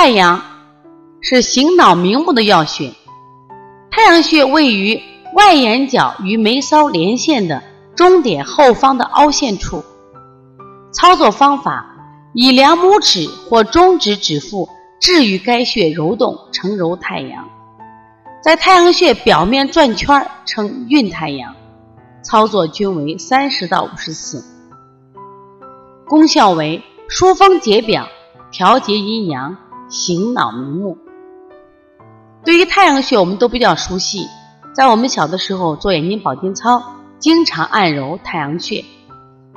太阳是醒脑明目的要穴，太阳穴位于外眼角与眉梢连线的中点后方的凹陷处。操作方法：以两拇指或中指指腹置于该穴揉动，成揉太阳。在太阳穴表面转圈称运太阳。操作均为三十到五十次。功效为疏风解表、调节阴阳。醒脑明目。对于太阳穴，我们都比较熟悉。在我们小的时候做眼睛保健操，经常按揉太阳穴。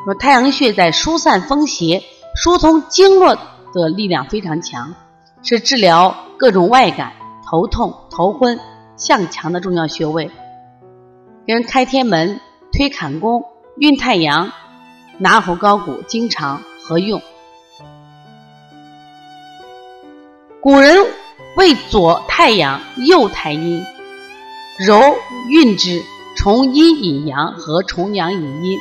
说太阳穴在疏散风邪、疏通经络的力量非常强，是治疗各种外感、头痛、头昏、向强的重要穴位。跟开天门、推坎宫、运太阳、拿喉高骨经常合用。古人为左太阳、右太阴，柔运之，从阴引阳和从阳引阴，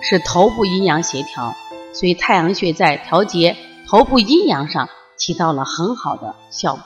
使头部阴阳协调。所以太阳穴在调节头部阴阳上起到了很好的效果。